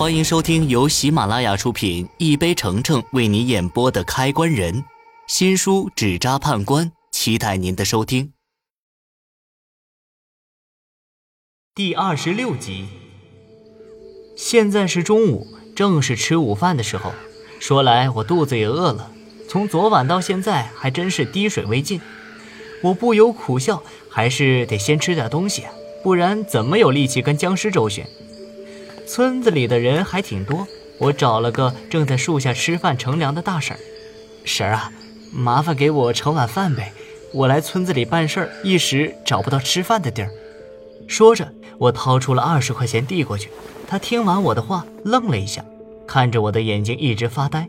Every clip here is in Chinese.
欢迎收听由喜马拉雅出品、一杯橙橙为你演播的《开关人》新书《纸扎判官》，期待您的收听。第二十六集。现在是中午，正是吃午饭的时候。说来我肚子也饿了，从昨晚到现在还真是滴水未进。我不由苦笑，还是得先吃点东西，不然怎么有力气跟僵尸周旋？村子里的人还挺多，我找了个正在树下吃饭乘凉的大婶儿。婶儿啊，麻烦给我盛碗饭呗，我来村子里办事儿，一时找不到吃饭的地儿。说着，我掏出了二十块钱递过去。她听完我的话，愣了一下，看着我的眼睛一直发呆。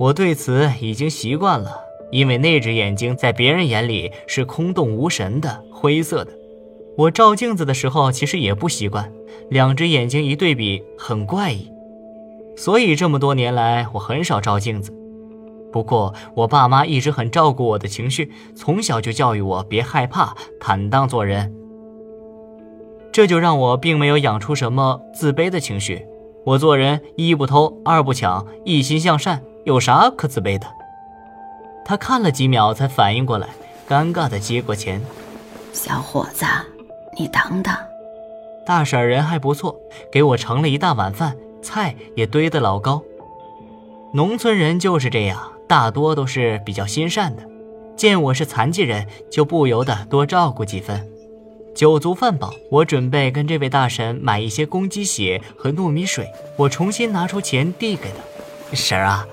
我对此已经习惯了，因为那只眼睛在别人眼里是空洞无神的灰色的。我照镜子的时候，其实也不习惯。两只眼睛一对比，很怪异，所以这么多年来我很少照镜子。不过我爸妈一直很照顾我的情绪，从小就教育我别害怕，坦荡做人。这就让我并没有养出什么自卑的情绪。我做人一不偷，二不抢，一心向善，有啥可自卑的？他看了几秒才反应过来，尴尬地接过钱：“小伙子，你等等。”大婶人还不错，给我盛了一大碗饭，菜也堆得老高。农村人就是这样，大多都是比较心善的，见我是残疾人，就不由得多照顾几分。酒足饭饱，我准备跟这位大婶买一些公鸡血和糯米水。我重新拿出钱递给她：“婶儿啊，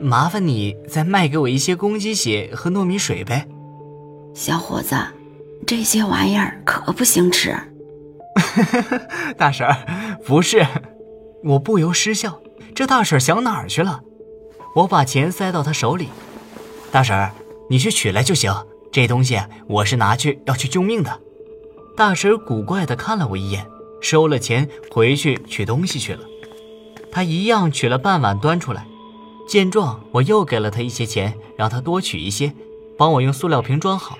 麻烦你再卖给我一些公鸡血和糯米水呗。”小伙子，这些玩意儿可不行吃。大婶，不是，我不由失笑。这大婶想哪儿去了？我把钱塞到她手里，大婶，你去取来就行。这东西我是拿去要去救命的。大婶古怪地看了我一眼，收了钱回去取东西去了。她一样取了半碗端出来。见状，我又给了她一些钱，让她多取一些，帮我用塑料瓶装好。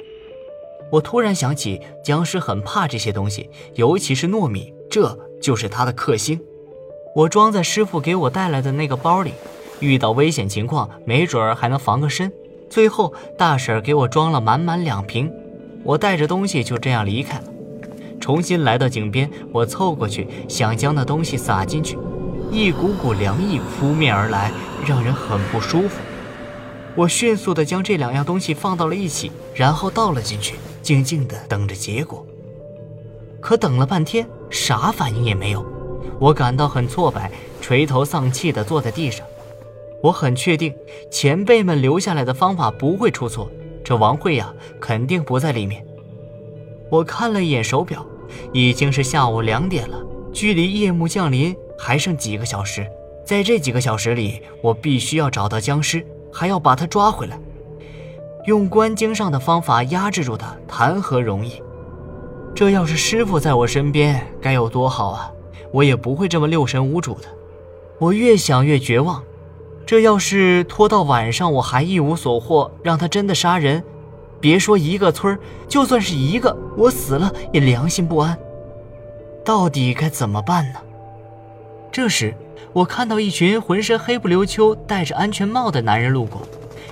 我突然想起，僵尸很怕这些东西，尤其是糯米，这就是他的克星。我装在师傅给我带来的那个包里，遇到危险情况，没准儿还能防个身。最后，大婶给我装了满满两瓶，我带着东西就这样离开了。重新来到井边，我凑过去想将那东西撒进去，一股股凉意扑面而来，让人很不舒服。我迅速地将这两样东西放到了一起，然后倒了进去。静静地等着结果，可等了半天，啥反应也没有。我感到很挫败，垂头丧气地坐在地上。我很确定，前辈们留下来的方法不会出错，这王慧呀，肯定不在里面。我看了一眼手表，已经是下午两点了，距离夜幕降临还剩几个小时。在这几个小时里，我必须要找到僵尸，还要把他抓回来。用观经上的方法压制住他，谈何容易？这要是师傅在我身边，该有多好啊！我也不会这么六神无主的。我越想越绝望。这要是拖到晚上，我还一无所获，让他真的杀人，别说一个村就算是一个，我死了也良心不安。到底该怎么办呢？这时，我看到一群浑身黑不溜秋、戴着安全帽的男人路过。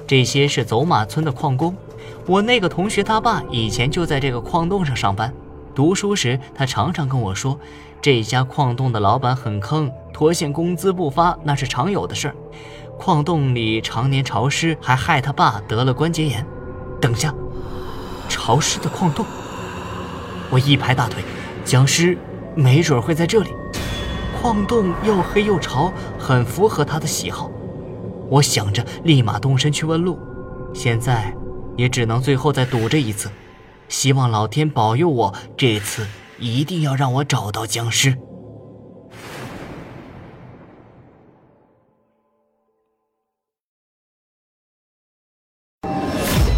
这些是走马村的矿工，我那个同学他爸以前就在这个矿洞上上班。读书时，他常常跟我说，这家矿洞的老板很坑，拖欠工资不发那是常有的事儿。矿洞里常年潮湿，还害他爸得了关节炎。等下，潮湿的矿洞，我一拍大腿，僵尸没准会在这里。矿洞又黑又潮，很符合他的喜好。我想着立马动身去问路，现在也只能最后再赌这一次，希望老天保佑我，这次一定要让我找到僵尸。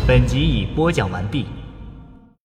本集已播讲完毕。